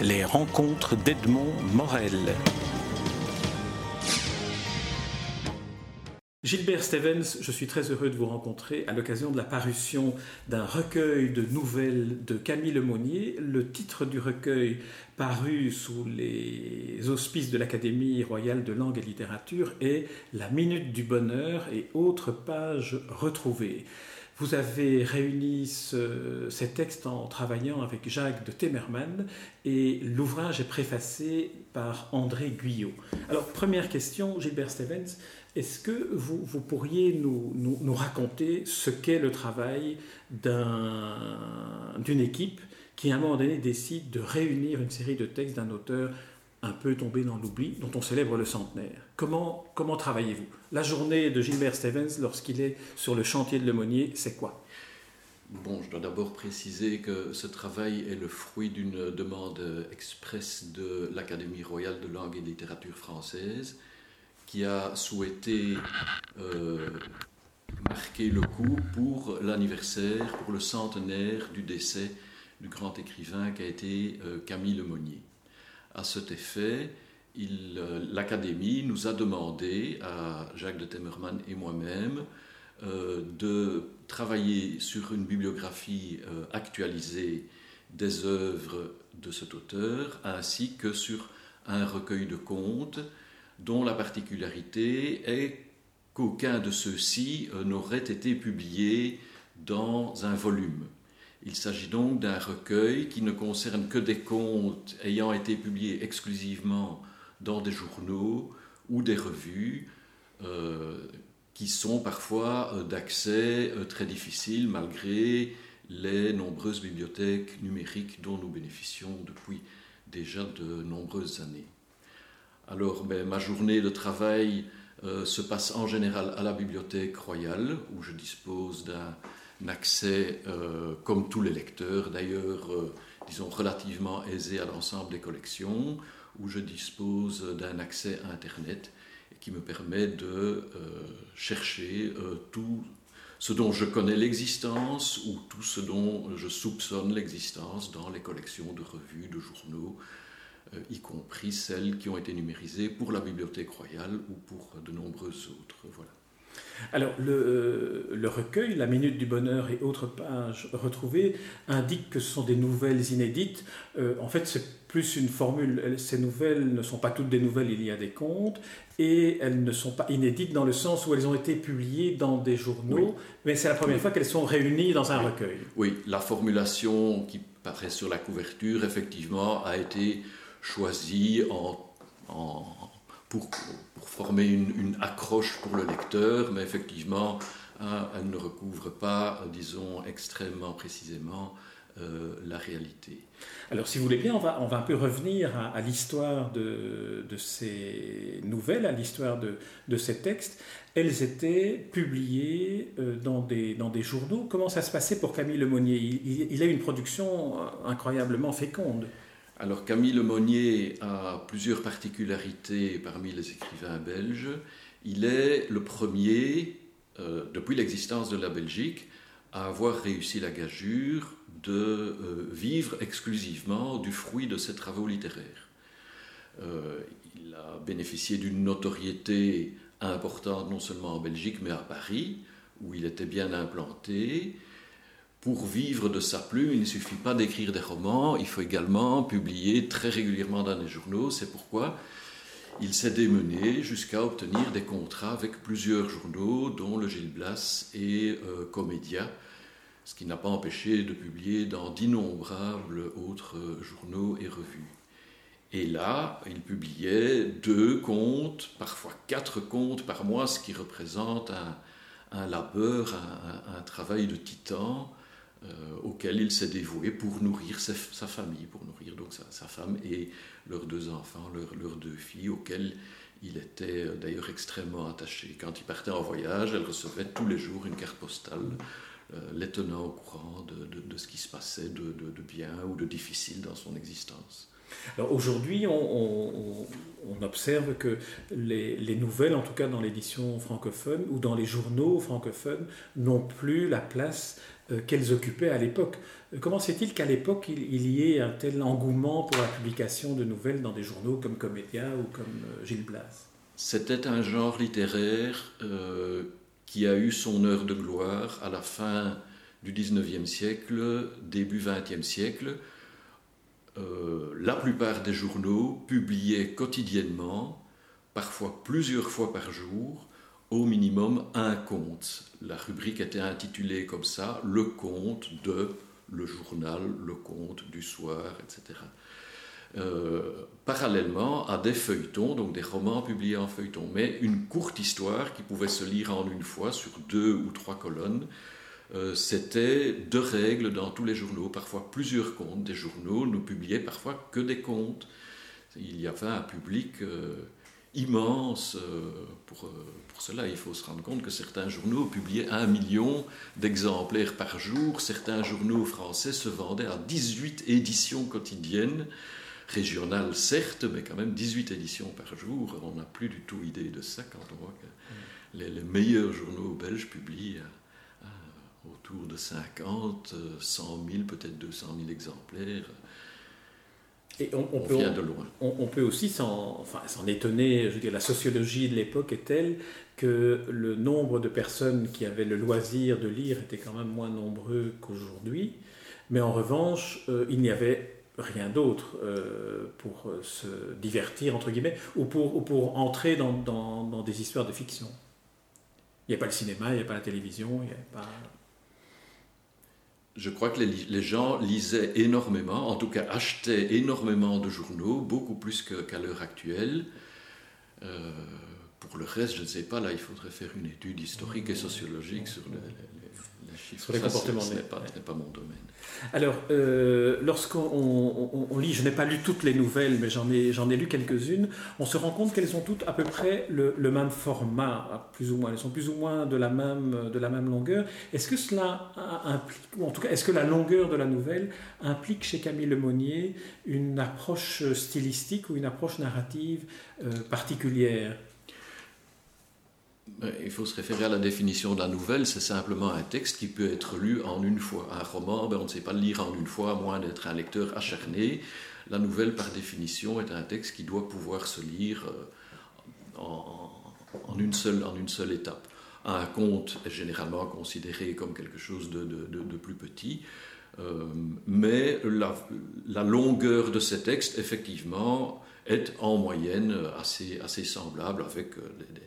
les rencontres d'Edmond Morel. Gilbert Stevens, je suis très heureux de vous rencontrer à l'occasion de la parution d'un recueil de nouvelles de Camille Lemonnier. Le titre du recueil, paru sous les auspices de l'Académie royale de langue et littérature, est La minute du bonheur et autres pages retrouvées. Vous avez réuni ces textes en travaillant avec Jacques de Temerman et l'ouvrage est préfacé par André Guyot. Alors, première question, Gilbert Stevens, est-ce que vous, pourriez nous, nous, raconter ce qu'est le travail d'une équipe qui, à un moment donné, décide de réunir une série de textes d'un auteur un peu tombé dans l'oubli, dont on célèbre le centenaire. Comment, comment travaillez-vous? La journée de Gilbert Stevens, lorsqu'il est sur le chantier de Lemonnier, c'est quoi? Bon, je dois d'abord préciser que ce travail est le fruit d'une demande expresse de l'Académie royale de langue et de littérature française qui a souhaité euh, marquer le coup pour l'anniversaire, pour le centenaire du décès du grand écrivain qui a été euh, Camille Lemonnier. À cet effet, euh, l'Académie nous a demandé, à Jacques de Temmerman et moi-même, de travailler sur une bibliographie actualisée des œuvres de cet auteur, ainsi que sur un recueil de contes dont la particularité est qu'aucun de ceux-ci euh, n'aurait été publié dans un volume. Il s'agit donc d'un recueil qui ne concerne que des contes ayant été publiés exclusivement dans des journaux ou des revues, euh, qui sont parfois euh, d'accès très difficile malgré les nombreuses bibliothèques numériques dont nous bénéficions depuis déjà de nombreuses années. Alors, ben, ma journée de travail euh, se passe en général à la bibliothèque royale, où je dispose d'un accès, euh, comme tous les lecteurs d'ailleurs, euh, disons relativement aisé à l'ensemble des collections, où je dispose d'un accès à Internet qui me permet de chercher tout ce dont je connais l'existence ou tout ce dont je soupçonne l'existence dans les collections de revues, de journaux, euh, y compris celles qui ont été numérisées pour la Bibliothèque royale ou pour de nombreuses autres. Voilà. Alors, le, euh, le, recueil, La Minute du Bonheur et autres pages retrouvées, indique que ce sont des nouvelles inédites. Euh, en fait, c'est plus une formule. Ces nouvelles ne sont pas toutes des nouvelles, il y a des contes, et elles ne sont pas inédites dans le sens où elles ont été publiées dans des journaux, mais c'est la première fois qu'elles sont réunies dans un recueil. Oui, la formulation qui paraît sur la couverture, effectivement, a été choisi pour, former une, accroche pour le lecteur, mais effectivement, hein, elle ne recouvre pas, disons, extrêmement précisément euh, la réalité. Alors, si vous voulez bien, on va, un peu revenir à, l'histoire de, ces nouvelles, à l'histoire de, ces textes. Elles étaient publiées euh, dans, des, journaux. Comment ça se passait pour Camille Lemonnier? Il, il a une production incroyablement féconde. Alors Camille Lemonnier a plusieurs particularités parmi les écrivains belges. Il est le premier, euh, depuis l'existence de la Belgique, à avoir réussi la gageure de euh, vivre exclusivement du fruit de ses travaux littéraires. Euh, il a bénéficié d'une notoriété importante non seulement en Belgique mais à Paris, où il était bien implanté pour vivre de sa plume, il ne suffit pas d'écrire des romans, il faut également publier très régulièrement dans les journaux. C'est pourquoi il s'est démené jusqu'à obtenir des contrats avec plusieurs journaux, dont le Gilles Blas et euh, Comédia, ce qui n'a pas empêché de publier dans d'innombrables autres journaux et revues. Et là, il publiait deux contes, parfois quatre contes par mois, ce qui représente un, labeur, un, travail de titan euh, auquel il s'est dévoué pour nourrir sa, famille, pour nourrir donc sa, femme et leurs deux enfants, leurs, deux filles, auxquelles il était euh, d'ailleurs extrêmement attaché. Quand il partait en voyage, elle recevait tous les jours une carte postale euh, les tenant au courant de, ce qui se passait de, bien ou de difficile dans son existence. Alors aujourd'hui, on, observe que les, nouvelles, en tout cas dans l'édition francophone ou dans les journaux francophones, n'ont plus la place qu'elles occupaient à l'époque. Comment c'est-il qu'à l'époque, il, y ait un tel engouement pour la publication de nouvelles dans des journaux comme Comédia ou comme Gilles Blas C'était un genre littéraire qui a eu son heure de gloire à la fin du 19e siècle, début 20e siècle. Euh, la plupart des journaux publiaient quotidiennement, parfois plusieurs fois par jour, au minimum un conte. La rubrique était intitulée comme ça, le conte de le journal, le conte du soir, etc. Euh, parallèlement à des feuilletons, donc des romans publiés en feuilleton, mais une courte histoire qui pouvait se lire en une fois sur deux ou trois colonnes. Euh, c'était deux règles dans tous les journaux, parfois plusieurs contes. Des journaux ne publiaient parfois que des contes. Il y avait un public euh, immense pour, pour, cela. Il faut se rendre compte que certains journaux publiaient un million d'exemplaires par jour. Certains journaux français se vendaient à 18 éditions quotidiennes régional, certes, mais quand même 18 éditions par jour. On n'a plus du tout idée de ça quand on voit que les, meilleurs journaux belges publient euh, euh, autour de 50, 100 000, peut-être 200 000 exemplaires. Et on, peut, vient de loin. On, peut aussi s'en enfin, étonner. Je veux dire, la sociologie de l'époque est telle que le nombre de personnes qui avaient le loisir de lire était quand même moins nombreux qu'aujourd'hui. Mais en revanche, euh, il n'y avait rien d'autre euh, pour euh, se divertir, entre guillemets, ou pour, ou pour entrer dans, dans, dans, des histoires de fiction. Il n'y a pas le cinéma, il n'y a pas la télévision, il n'y a pas... Je crois que les, gens lisaient énormément, en tout cas achetaient énormément de journaux, beaucoup plus qu'à l'heure actuelle. Euh, pour le reste, je ne sais pas, là il faudrait faire une étude historique et sociologique sur les, les, chiffres. Sur les comportements. Ce n'est pas, pas, mon domaine. Alors, euh, lorsqu'on lit, je n'ai pas lu toutes les nouvelles, mais j'en ai, ai lu quelques-unes, on se rend compte qu'elles ont toutes à peu près le, même format, plus ou moins. Elles sont plus ou moins de la même, de la même longueur. Est-ce que cela implique, ou en tout cas, est-ce que la longueur de la nouvelle implique chez Camille Lemonnier une approche stylistique ou une approche narrative euh, particulière? Il faut se référer à la définition de la nouvelle, c'est simplement un texte qui peut être lu en une fois. Un roman, ben, on ne sait pas le lire en une fois, à moins d'être un lecteur acharné. La nouvelle, par définition, est un texte qui doit pouvoir se lire euh, en, une, seule, en une seule étape. Un conte est généralement considéré comme quelque chose de, plus petit, euh, mais la, longueur de ces textes, effectivement, est en moyenne assez, assez semblable avec euh, des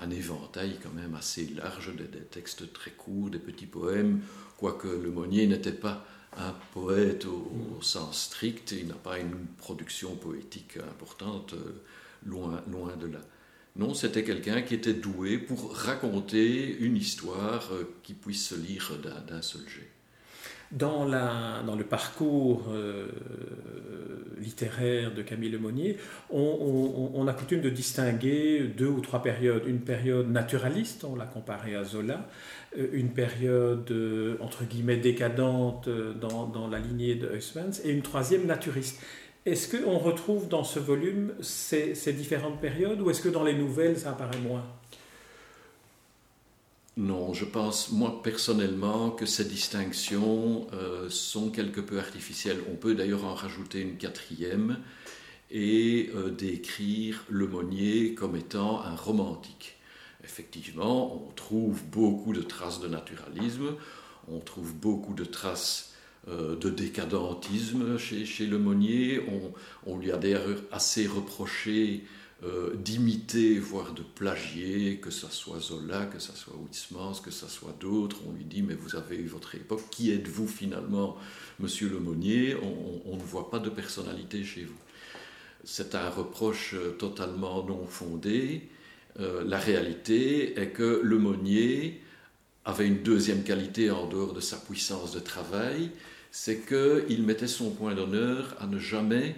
un éventail quand même assez large, des, textes très courts, des petits poèmes, quoique Le Monnier n'était pas un poète au, sens strict, il n'a pas une production poétique importante, euh, loin, loin de là. Non, c'était quelqu'un qui était doué pour raconter une histoire euh, qui puisse se lire d'un seul jet. Dans, la, dans, le parcours euh, littéraire de Camille Lemonnier, on, on, a coutume de distinguer deux ou trois périodes. Une période naturaliste, on l'a comparé à Zola, euh, une période euh, entre guillemets décadente dans, dans la lignée de Huysmans, et une troisième naturiste. Est-ce qu'on retrouve dans ce volume ces, ces différentes périodes ou est-ce que dans les nouvelles ça apparaît moins? Non, je pense, moi personnellement, que ces distinctions euh, sont quelque peu artificielles. On peut d'ailleurs en rajouter une quatrième et euh, décrire Le Monnier comme étant un romantique. Effectivement, on trouve beaucoup de traces de naturalisme, on trouve beaucoup de traces euh, de décadentisme chez, Le Monnier. On, on lui a d'ailleurs assez reproché euh, d'imiter, voire de plagier, que ce soit Zola, que ce soit Huysmans, que ce soit d'autres. On lui dit, mais vous avez eu votre époque, qui êtes-vous finalement, monsieur Lemonnier on, on, ne voit pas de personnalité chez vous. C'est un reproche euh, totalement non fondé. Euh, la réalité est que Lemonnier avait une deuxième qualité en dehors de sa puissance de travail, c'est qu'il mettait son point d'honneur à ne jamais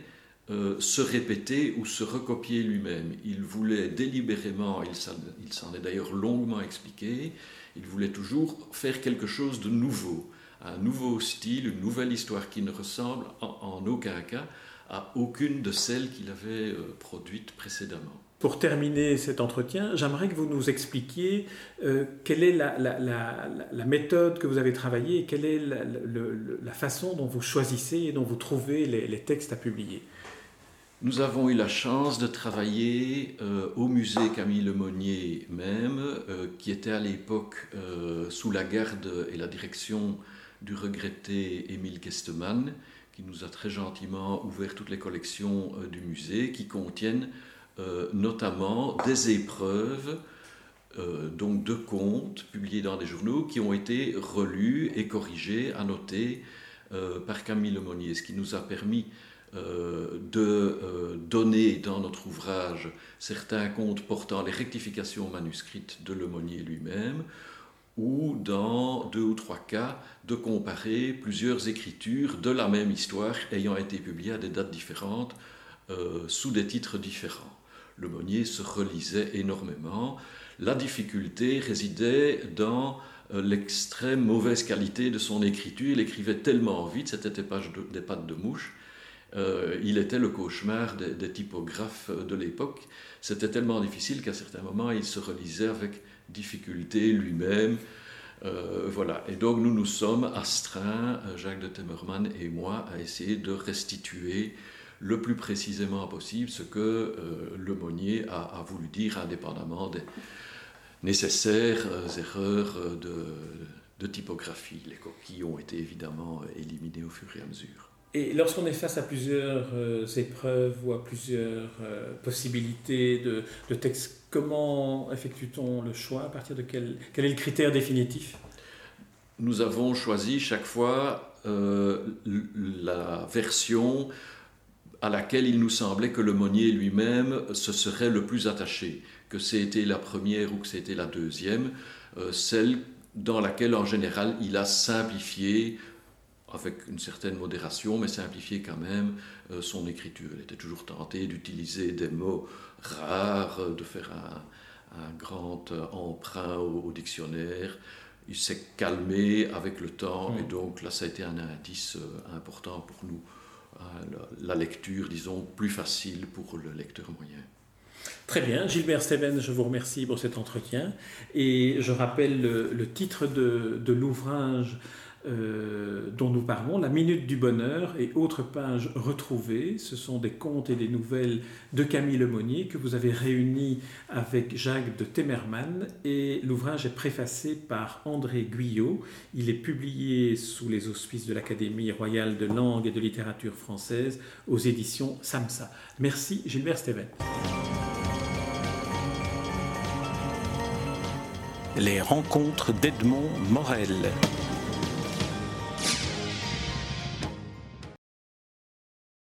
euh, se répéter ou se recopier lui-même. Il voulait délibérément, il s'en est d'ailleurs longuement expliqué, il voulait toujours faire quelque chose de nouveau, un nouveau style, une nouvelle histoire qui ne ressemble en, aucun cas à aucune de celles qu'il avait euh, produites précédemment. pour terminer cet entretien, j'aimerais que vous nous expliquiez euh, quelle est la, méthode que vous avez travaillée et quelle est la, façon dont vous choisissez et dont vous trouvez les, textes à publier. Nous avons eu la chance de travailler euh, au musée Camille Lemonnier même, euh, qui était à l'époque sous la garde et la direction du regretté Émile Kesteman, qui nous a très gentiment ouvert toutes les collections du musée qui contiennent euh, notamment des épreuves, euh, donc de contes publiés dans des journaux qui ont été relus et corrigés, annotés euh, par Camille Lemonnier, ce qui nous a permis de donner dans notre ouvrage certains contes portant les rectifications manuscrites de Lemonnier lui-même, ou dans deux ou trois cas de comparer plusieurs écritures de la même histoire ayant été publiées à des dates différentes sous des titres différents le Monnier se relisait énormément. La difficulté résidait dans euh, l'extrême mauvaise qualité de son écriture. Il écrivait tellement vite, c'était des pattes de mouche. Euh, il était le cauchemar des, typographes de l'époque. C'était tellement difficile qu'à certains moments, il se relisait avec difficulté lui-même. Euh, voilà. Et donc, nous nous sommes astreints, Jacques de Temmerman et moi, à essayer de restituer le plus précisément possible ce que euh, le Monnier a, voulu dire indépendamment des nécessaires erreurs euh, de, typographie. Les coquilles ont été évidemment éliminées au fur et à mesure. Et lorsqu'on est face à plusieurs épreuves ou à plusieurs possibilités de, de texte, comment effectue-t-on le choix? À partir de quel, quel est le critère définitif? Nous avons choisi chaque fois la version à laquelle il nous semblait que le Monnier lui-même se serait le plus attaché, que c'était la première ou que c'était la deuxième, euh, celle dans laquelle en général il a simplifié, avec une certaine modération, mais simplifié quand même euh, son écriture. Il était toujours tenté d'utiliser des mots rares, de faire un, grand emprunt au, dictionnaire. Il s'est calmé avec le temps, et donc là ça a été un indice euh, important pour nous la lecture, disons, plus facile pour le lecteur moyen. Très bien, Gilbert Steven, je vous remercie pour cet entretien. Et je rappelle le, titre de, de l'ouvrage euh, dont nous parlons, La Minute du Bonheur et autres pages retrouvées. Ce sont des contes et des nouvelles de Camille Lemonnier que vous avez réunis avec Jacques de Temerman et l'ouvrage est préfacé par André Guyot. Il est publié sous les auspices de l'Académie royale de langue et de littérature française aux éditions SAMSA. Merci Gilbert Steven. Les rencontres d'Edmond Morel.